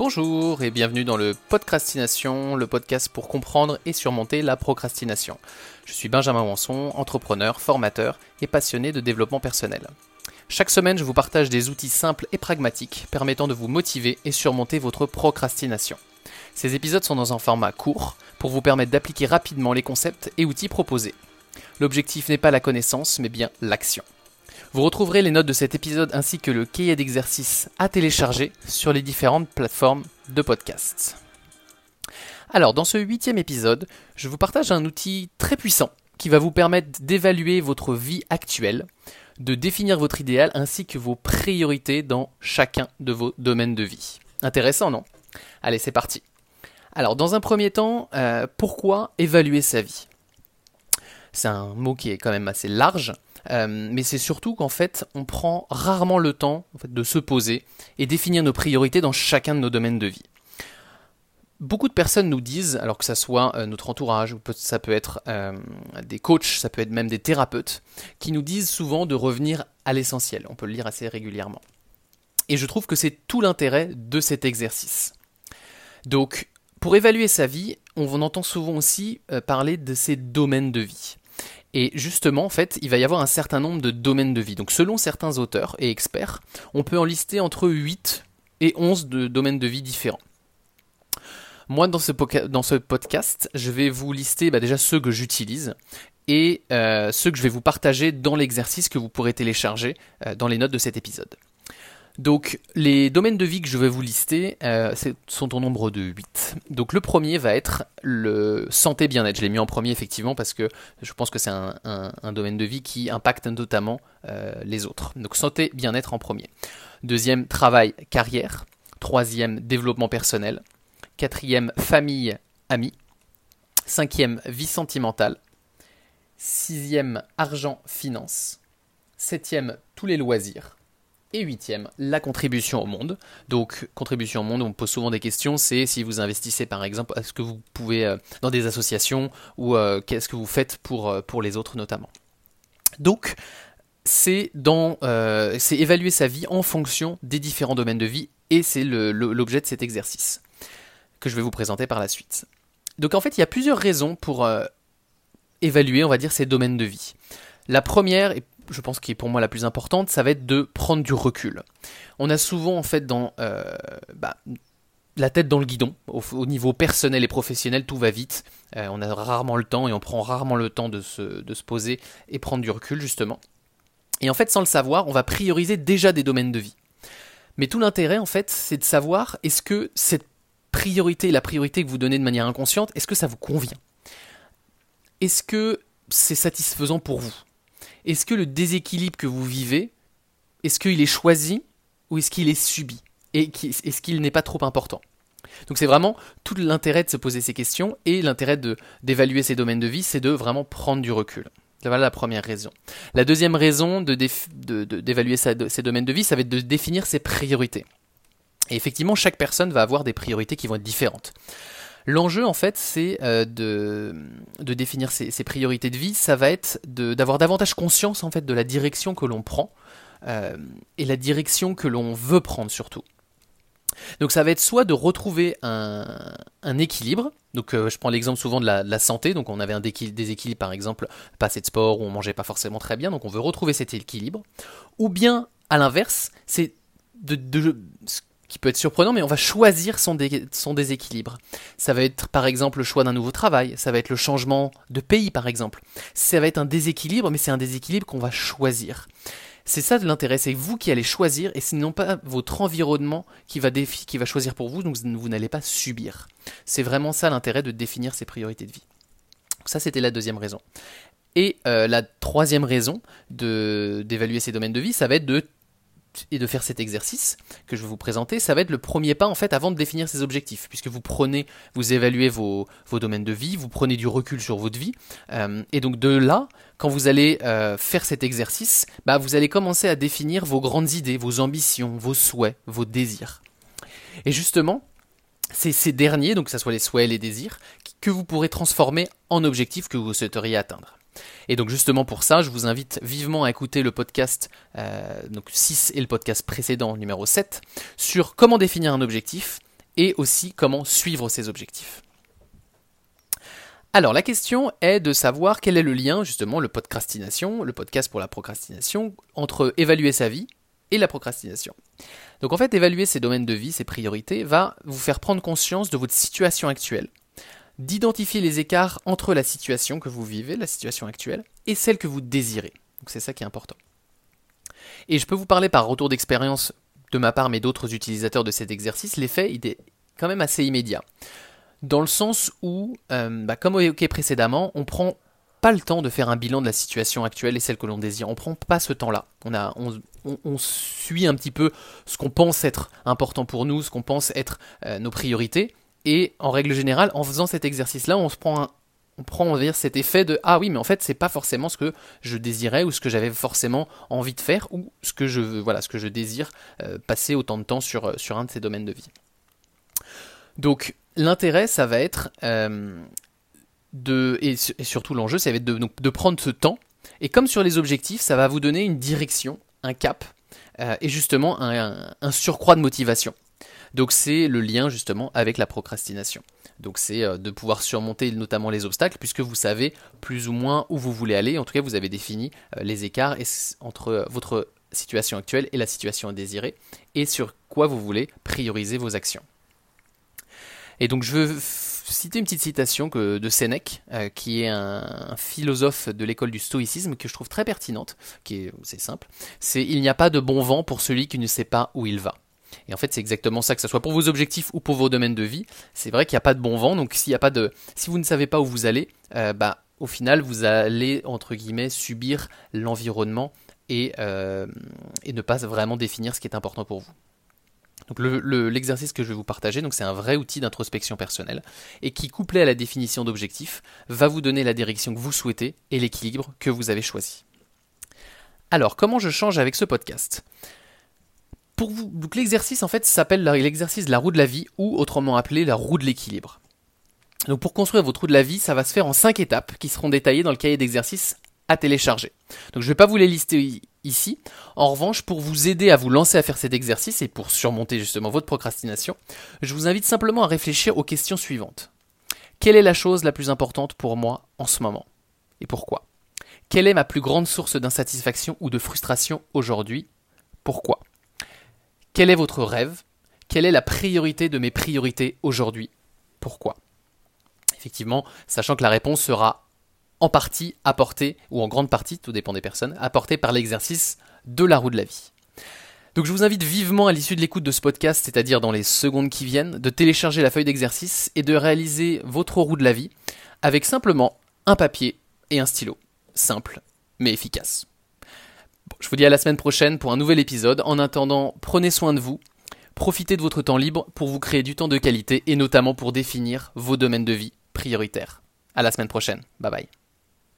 Bonjour et bienvenue dans le Podcastination, le podcast pour comprendre et surmonter la procrastination. Je suis Benjamin Wanson, entrepreneur, formateur et passionné de développement personnel. Chaque semaine, je vous partage des outils simples et pragmatiques permettant de vous motiver et surmonter votre procrastination. Ces épisodes sont dans un format court pour vous permettre d'appliquer rapidement les concepts et outils proposés. L'objectif n'est pas la connaissance, mais bien l'action. Vous retrouverez les notes de cet épisode ainsi que le cahier d'exercice à télécharger sur les différentes plateformes de podcast. Alors, dans ce huitième épisode, je vous partage un outil très puissant qui va vous permettre d'évaluer votre vie actuelle, de définir votre idéal ainsi que vos priorités dans chacun de vos domaines de vie. Intéressant, non? Allez, c'est parti. Alors, dans un premier temps, euh, pourquoi évaluer sa vie? C'est un mot qui est quand même assez large. Euh, mais c'est surtout qu'en fait, on prend rarement le temps de se poser et définir nos priorités dans chacun de nos domaines de vie. Beaucoup de personnes nous disent, alors que ça soit euh, notre entourage, ou ça peut être euh, des coachs, ça peut être même des thérapeutes, qui nous disent souvent de revenir à l'essentiel. On peut le lire assez régulièrement. Et je trouve que c'est tout l'intérêt de cet exercice. Donc, pour évaluer sa vie, on entend souvent aussi parler de ses domaines de vie. Et justement, en fait, il va y avoir un certain nombre de domaines de vie. Donc selon certains auteurs et experts, on peut en lister entre 8 et 11 de domaines de vie différents. Moi, dans ce, podcast, je vais vous lister bah, déjà ceux que j'utilise et euh, ceux que je vais vous partager dans l'exercice que vous pourrez télécharger euh, dans les notes de cet épisode. Donc les domaines de vie que je vais vous lister euh, sont au nombre de 8. Donc le premier va être le santé bien-être. Je l'ai mis en premier effectivement parce que je pense que c'est un, domaine de vie qui impacte notamment euh, les autres. Donc santé bien-être en premier. Deuxième travail carrière. Troisième développement personnel. Quatrième famille amis. Cinquième vie sentimentale. Sixième argent finance. Septième tous les loisirs. Et huitième, la contribution au monde. Donc, contribution au monde, on pose souvent des questions, c'est si vous investissez par exemple, est-ce que vous pouvez euh, dans des associations ou euh, qu'est-ce que vous faites pour, euh, pour les autres notamment. Donc, c'est évaluer sa vie en fonction des différents domaines de vie et c'est l'objet de cet exercice que je vais vous présenter par la suite. Donc en fait, il y a plusieurs raisons pour évaluer, on va dire, ces domaines de vie. La première, et je pense qui est pour moi la plus importante, ça va être de prendre du recul. On a souvent en fait euh, bah, la tête dans le guidon, au, niveau personnel et professionnel, tout va vite. Euh, on a rarement le temps et on prend rarement le temps de se, de se poser et prendre du recul justement. Et en fait, sans le savoir, on va prioriser déjà des domaines de vie. Mais tout l'intérêt en fait, c'est de savoir est-ce que cette priorité, la priorité que vous donnez de manière inconsciente, est-ce que ça vous convient? Est-ce que c'est satisfaisant pour vous? Est-ce que le déséquilibre que vous vivez, est-ce qu'il est choisi ou est-ce qu'il est subi Et est-ce qu'il n'est pas trop important? Donc c'est vraiment tout l'intérêt de se poser ces questions et l'intérêt d'évaluer ces domaines de vie, c'est de vraiment prendre du recul. Voilà la première raison. La deuxième raison d'évaluer de, ces domaines de vie, ça va être de définir ses priorités. Et effectivement, chaque personne va avoir des priorités qui vont être différentes. L'enjeu, en fait, c'est euh, de, définir ses, priorités de vie. Ça va être d'avoir davantage conscience, en fait, de la direction que l'on prend euh, et la direction que l'on veut prendre surtout. Donc ça va être soit de retrouver un, équilibre, donc euh, je prends l'exemple souvent de la, santé, donc on avait un déséquilibre par exemple, pas assez de sport, ou on mangeait pas forcément très bien, donc on veut retrouver cet équilibre, ou bien à l'inverse, c'est de, qui peut être surprenant, mais on va choisir son, déséquilibre. Ça va être par exemple le choix d'un nouveau travail, ça va être le changement de pays par exemple. Ça va être un déséquilibre, mais c'est un déséquilibre qu'on va choisir. C'est ça de l'intérêt, c'est vous qui allez choisir et ce n'est pas votre environnement qui va, qui va choisir pour vous, donc vous n'allez pas subir. C'est vraiment ça l'intérêt de définir ses priorités de vie. Ça, c'était la deuxième raison. Et euh, la troisième raison d'évaluer ses domaines de vie, ça va être de et de faire cet exercice que je vais vous présenter, ça va être le premier pas en fait avant de définir ses objectifs, puisque vous prenez, vous évaluez vos, domaines de vie, vous prenez du recul sur votre vie, euh, et donc de là, quand vous allez euh, faire cet exercice, bah, vous allez commencer à définir vos grandes idées, vos ambitions, vos souhaits, vos désirs. Et justement, c'est ces derniers, donc que ce soit les souhaits et les désirs, que vous pourrez transformer en objectifs que vous souhaiteriez atteindre. Et donc justement pour ça, je vous invite vivement à écouter le podcast euh, donc 6 et le podcast précédent numéro 7 sur comment définir un objectif et aussi comment suivre ces objectifs. Alors la question est de savoir quel est le lien, justement, le podcastination, le podcast pour la procrastination, entre évaluer sa vie et la procrastination. Donc en fait, évaluer ces domaines de vie, ces priorités, va vous faire prendre conscience de votre situation actuelle, d'identifier les écarts entre la situation que vous vivez, la situation actuelle, et celle que vous désirez. Donc c'est ça qui est important. Et je peux vous parler par retour d'expérience de ma part, mais d'autres utilisateurs de cet exercice, l'effet est quand même assez immédiat dans le sens où, euh, bah, comme précédemment, on prend pas le temps de faire un bilan de la situation actuelle et celle que l'on désire. On prend pas ce temps-là. On, suit un petit peu ce qu'on pense être important pour nous, ce qu'on pense être euh, nos priorités. Et en règle générale, en faisant cet exercice-là, on se prend on prend on va dire, cet effet de ah oui mais en fait c'est pas forcément ce que je désirais ou ce que j'avais forcément envie de faire ou ce que je voilà ce que je désire euh, passer autant de temps sur, sur un de ces domaines de vie. Donc l'intérêt, ça va être euh, de, et, surtout l'enjeu, ça va être de, prendre ce temps. Et comme sur les objectifs, ça va vous donner une direction, un cap, euh, et justement un, surcroît de motivation. Donc c'est le lien justement avec la procrastination. Donc c'est euh, de pouvoir surmonter notamment les obstacles puisque vous savez plus ou moins où vous voulez aller. En tout cas, vous avez défini les écarts entre votre situation actuelle et la situation désirée et sur quoi vous voulez prioriser vos actions. Et donc je veux citer une petite citation de Sénèque, euh, qui est un, philosophe de l'école du stoïcisme que je trouve très pertinente, qui est c'est simple. C'est il n'y a pas de bon vent pour celui qui ne sait pas où il va. Et en fait, c'est exactement ça, que ce soit pour vos objectifs ou pour vos domaines de vie. C'est vrai qu'il n'y a pas de bon vent, donc s'il a pas de, si vous ne savez pas où vous allez, euh, bah au final, vous allez entre guillemets subir l'environnement et, euh, et ne pas vraiment définir ce qui est important pour vous. Donc l'exercice que je vais vous partager, c'est un vrai outil d'introspection personnelle et qui, couplé à la définition d'objectifs, va vous donner la direction que vous souhaitez et l'équilibre que vous avez choisi. Alors, comment je change avec ce podcast? Pour vous, l'exercice en fait s'appelle l'exercice de la roue de la vie ou autrement appelé la roue de l'équilibre. Donc pour construire votre roue de la vie, ça va se faire en cinq étapes qui seront détaillées dans le cahier d'exercice à télécharger. Donc je ne vais pas vous les lister ici. En revanche, pour vous aider à vous lancer à faire cet exercice et pour surmonter justement votre procrastination, je vous invite simplement à réfléchir aux questions suivantes. Quelle est la chose la plus importante pour moi en ce moment? Et pourquoi? Quelle est ma plus grande source d'insatisfaction ou de frustration aujourd'hui? Pourquoi? Quel est votre rêve? Quelle est la priorité de mes priorités aujourd'hui? Pourquoi? Effectivement, sachant que la réponse sera en partie apporté, ou en grande partie, tout dépend des personnes, apporté par l'exercice de la roue de la vie. Donc je vous invite vivement à l'issue de l'écoute de ce podcast, c'est-à-dire dans les secondes qui viennent, de télécharger la feuille d'exercice et de réaliser votre roue de la vie avec simplement un papier et un stylo. Simple, mais efficace. Je vous dis à la semaine prochaine pour un nouvel épisode. En attendant, prenez soin de vous, profitez de votre temps libre pour vous créer du temps de qualité et notamment pour définir vos domaines de vie prioritaires. À la semaine prochaine. Bye bye.